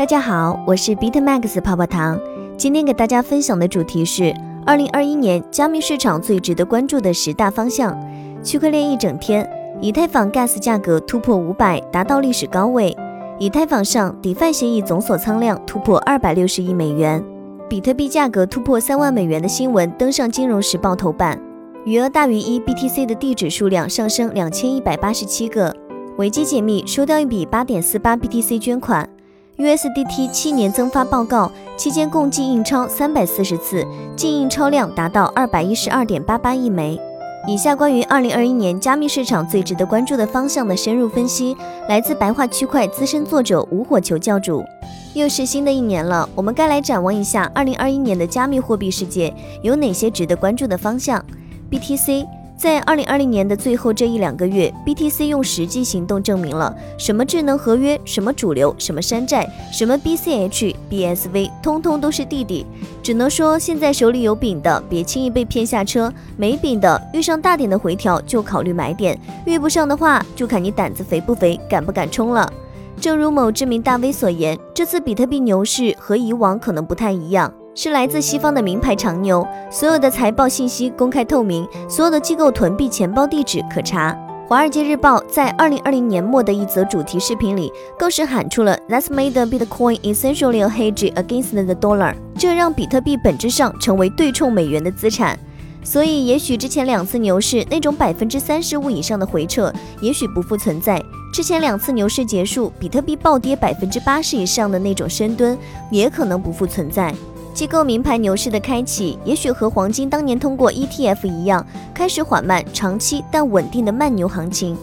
大家好，我是 Beat Max 泡泡糖。今天给大家分享的主题是二零二一年加密市场最值得关注的十大方向。区块链一整天，以太坊 Gas 价格突破五百，达到历史高位。以太坊上 DeFi 协议总锁仓量突破二百六十亿美元。比特币价格突破三万美元的新闻登上《金融时报》头版。余额大于一 BTC 的地址数量上升两千一百八十七个。维基解密收到一笔八点四八 BTC 捐款。USDT 七年增发报告期间共计印钞三百四十次，净印钞量达到二百一十二点八八亿枚。以下关于二零二一年加密市场最值得关注的方向的深入分析，来自白话区块资深作者无火球教主。又是新的一年了，我们该来展望一下二零二一年的加密货币世界有哪些值得关注的方向。BTC。在二零二零年的最后这一两个月，BTC 用实际行动证明了什么智能合约，什么主流，什么山寨，什么 BCH、BSV，通通都是弟弟。只能说，现在手里有饼的，别轻易被骗下车；没饼的，遇上大点的回调就考虑买点；遇不上的话，就看你胆子肥不肥，敢不敢冲了。正如某知名大 V 所言，这次比特币牛市和以往可能不太一样。是来自西方的名牌长牛，所有的财报信息公开透明，所有的机构囤币钱包地址可查。华尔街日报在二零二零年末的一则主题视频里，更是喊出了 "That's made the Bitcoin essentially a hedge against the dollar"，这让比特币本质上成为对冲美元的资产。所以，也许之前两次牛市那种百分之三十五以上的回撤，也许不复存在；之前两次牛市结束，比特币暴跌百分之八十以上的那种深蹲，也可能不复存在。机构名牌牛市的开启，也许和黄金当年通过 ETF 一样，开始缓慢、长期但稳定的慢牛行情。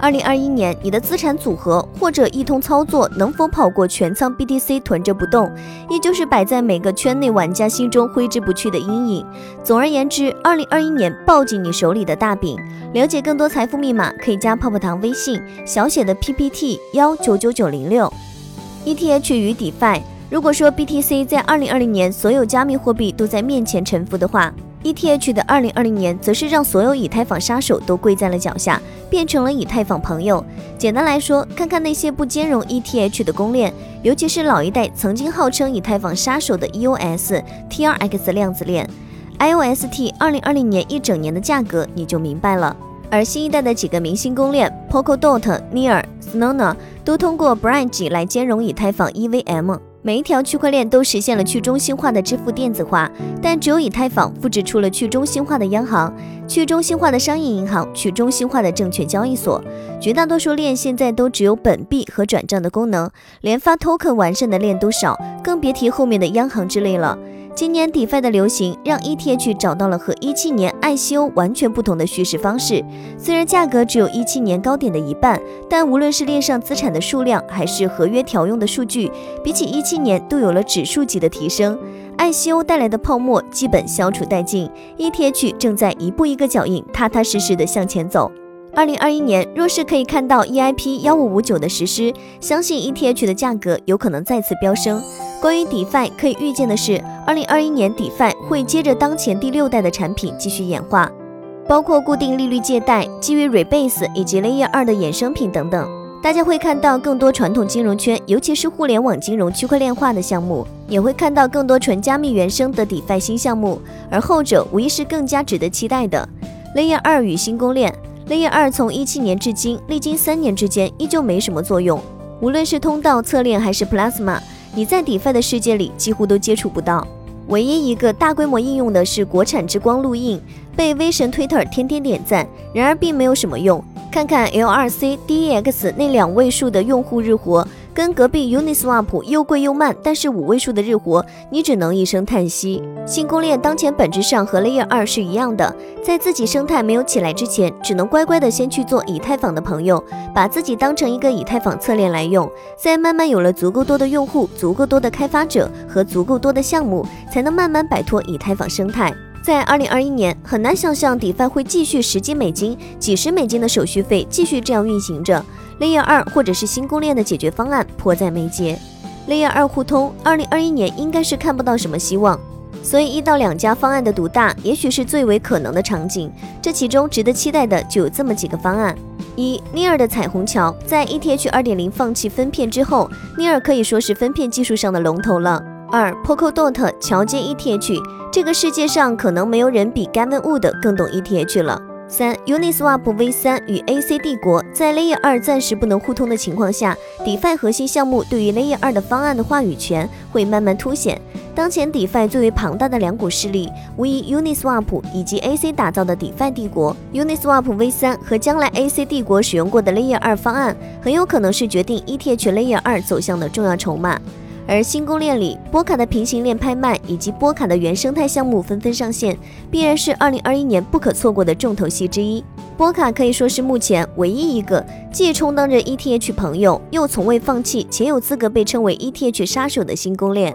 二零二一年，你的资产组合或者一通操作能否跑过全仓 BTC 囤着不动，依旧是摆在每个圈内玩家心中挥之不去的阴影。总而言之，二零二一年抱紧你手里的大饼。了解更多财富密码，可以加泡泡糖微信小写的 PPT 幺九九九零六。ETH 与 DeFi。如果说 BTC 在二零二零年所有加密货币都在面前臣服的话，ETH 的二零二零年则是让所有以太坊杀手都跪在了脚下，变成了以太坊朋友。简单来说，看看那些不兼容 ETH 的公链，尤其是老一代曾经号称以太坊杀手的 EOS、TRX 量子链，IOST 二零二零年一整年的价格你就明白了。而新一代的几个明星公链 Polkadot、Near、Snona 都通过 Bridge 来兼容以太坊 EVM。每一条区块链都实现了去中心化的支付电子化，但只有以太坊复制出了去中心化的央行、去中心化的商业银行、去中心化的证券交易所。绝大多数链现在都只有本币和转账的功能，连发 token 完善的链都少，更别提后面的央行之类了。今年 DeFi 的流行，让 ETH 找到了和一七年 ICO 完全不同的叙事方式。虽然价格只有一七年高点的一半，但无论是链上资产的数量，还是合约调用的数据，比起一七年都有了指数级的提升。ICO 带来的泡沫基本消除殆尽，ETH 正在一步一个脚印，踏踏实实的向前走。二零二一年，若是可以看到 EIP 幺五五九的实施，相信 ETH 的价格有可能再次飙升。关于 DeFi，可以预见的是，二零二一年 DeFi 会接着当前第六代的产品继续演化，包括固定利率借贷、基于 Rebase 以及 Layer 二的衍生品等等。大家会看到更多传统金融圈，尤其是互联网金融区块链化的项目，也会看到更多纯加密原生的 DeFi 新项目，而后者无疑是更加值得期待的 Layer 二与新公链。雷眼二从一七年至今，历经三年之间，依旧没什么作用。无论是通道侧链还是 Plasma，你在 DeFi 的世界里几乎都接触不到。唯一一个大规模应用的是国产之光录印，被威神 Twitter 天天点赞，然而并没有什么用。看看 LRC、DEX 那两位数的用户日活。跟隔壁 Uniswap 又贵又慢，但是五位数的日活，你只能一声叹息。新公链当前本质上和 Layer 二是一样的，在自己生态没有起来之前，只能乖乖的先去做以太坊的朋友，把自己当成一个以太坊侧链来用，在慢慢有了足够多的用户、足够多的开发者和足够多的项目，才能慢慢摆脱以太坊生态。在二零二一年，很难想象 DeFi 会继续十几美金、几十美金的手续费继续这样运行着。Layer 二或者是新公链的解决方案迫在眉睫，Layer 二互通，二零二一年应该是看不到什么希望，所以一到两家方案的独大，也许是最为可能的场景。这其中值得期待的就有这么几个方案一、Near 的彩虹桥在 ETH 二点零放弃分片之后，，Near 可以说是分片技术上的龙头了。二、Polkadot 桥接 ETH，这个世界上可能没有人比 Gavin Wood 更懂 ETH 了。三，Uniswap V3 与 AC 帝国在 Layer 2暂时不能互通的情况下，DeFi 核心项目对于 Layer 2的方案的话语权会慢慢凸显。当前 DeFi 最为庞大的两股势力，无疑 Uniswap 以及 AC 打造的 DeFi 帝国。Uniswap V3 和将来 AC 帝国使用过的 Layer 2方案，很有可能是决定 ETH Layer 2走向的重要筹码。而新公链里，波卡的平行链拍卖以及波卡的原生态项目纷纷上线，必然是2021年不可错过的重头戏之一。波卡可以说是目前唯一一个既充当着 ETH 朋友，又从未放弃且有资格被称为 ETH 杀手的新公链。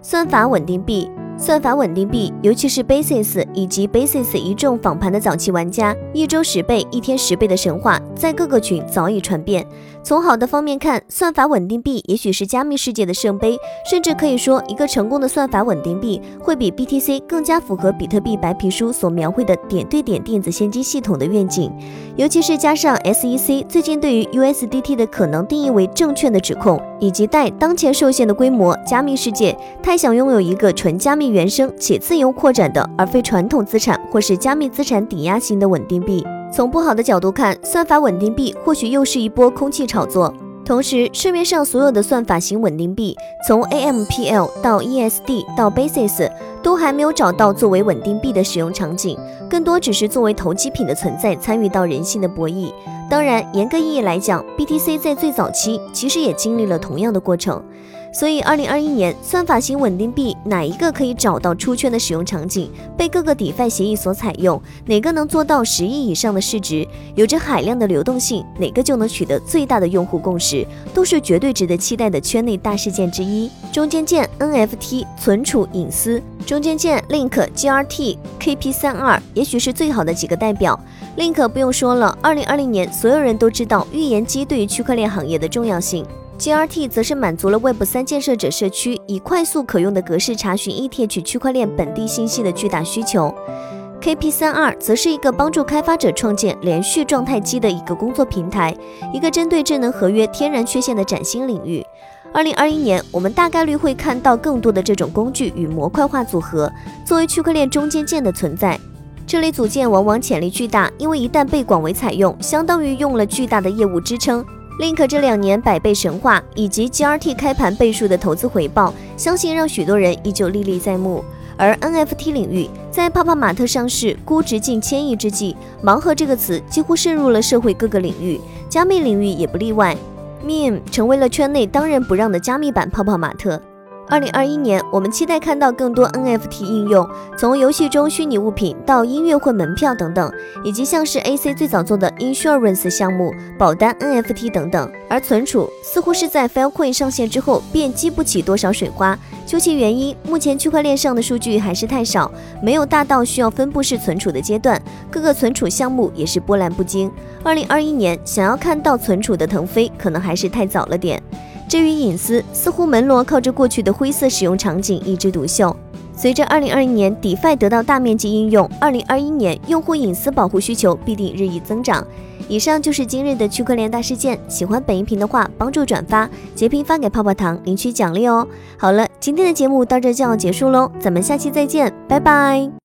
算法稳定币。算法稳定币，尤其是 Basis 以及 Basis 一众访盘的早期玩家，一周十倍、一天十倍的神话，在各个群早已传遍。从好的方面看，算法稳定币也许是加密世界的圣杯，甚至可以说，一个成功的算法稳定币会比 BTC 更加符合比特币白皮书所描绘的点对点电子现金系统的愿景。尤其是加上 SEC 最近对于 USDT 的可能定义为证券的指控，以及待当前受限的规模，加密世界太想拥有一个纯加密。原生且自由扩展的，而非传统资产或是加密资产抵押型的稳定币。从不好的角度看，算法稳定币或许又是一波空气炒作。同时，市面上所有的算法型稳定币，从 AMPL 到 ESD 到 Basis，都还没有找到作为稳定币的使用场景，更多只是作为投机品的存在，参与到人性的博弈。当然，严格意义来讲，BTC 在最早期其实也经历了同样的过程。所以，二零二一年算法型稳定币哪一个可以找到出圈的使用场景，被各个 DeFi 协议所采用？哪个能做到十亿以上的市值，有着海量的流动性？哪个就能取得最大的用户共识？都是绝对值得期待的圈内大事件之一。中间件 NFT 存储隐私，中间件 Link、GRT、KP 三二，也许是最好的几个代表。Link 不用说了，二零二零年所有人都知道预言机对于区块链行业的重要性。GRT 则是满足了 Web 三建设者社区以快速可用的格式查询 ETH 区块链本地信息的巨大需求。KP 三二则是一个帮助开发者创建连续状态机的一个工作平台，一个针对智能合约天然缺陷的崭新领域。二零二一年，我们大概率会看到更多的这种工具与模块化组合，作为区块链中间件的存在。这类组件往往潜力巨大，因为一旦被广为采用，相当于用了巨大的业务支撑。Link 这两年百倍神话以及 GRT 开盘倍数的投资回报，相信让许多人依旧历历在目。而 NFT 领域在泡泡玛特上市、估值近千亿之际，盲盒这个词几乎渗入了社会各个领域，加密领域也不例外。Meme 成为了圈内当仁不让的加密版泡泡玛特。二零二一年，我们期待看到更多 NFT 应用，从游戏中虚拟物品到音乐会门票等等，以及像是 AC 最早做的 Insurance 项目、保单 NFT 等等。而存储似乎是在 Filecoin 上线之后便激不起多少水花。究其原因，目前区块链上的数据还是太少，没有大到需要分布式存储的阶段，各个存储项目也是波澜不惊。二零二一年想要看到存储的腾飞，可能还是太早了点。至于隐私，似乎门罗靠着过去的灰色使用场景一枝独秀。随着2020年 DeFi 得到大面积应用，2021年用户隐私保护需求必定日益增长。以上就是今日的区块链大事件。喜欢本音频的话，帮助转发、截屏发给泡泡糖领取奖励哦。好了，今天的节目到这就要结束喽，咱们下期再见，拜拜。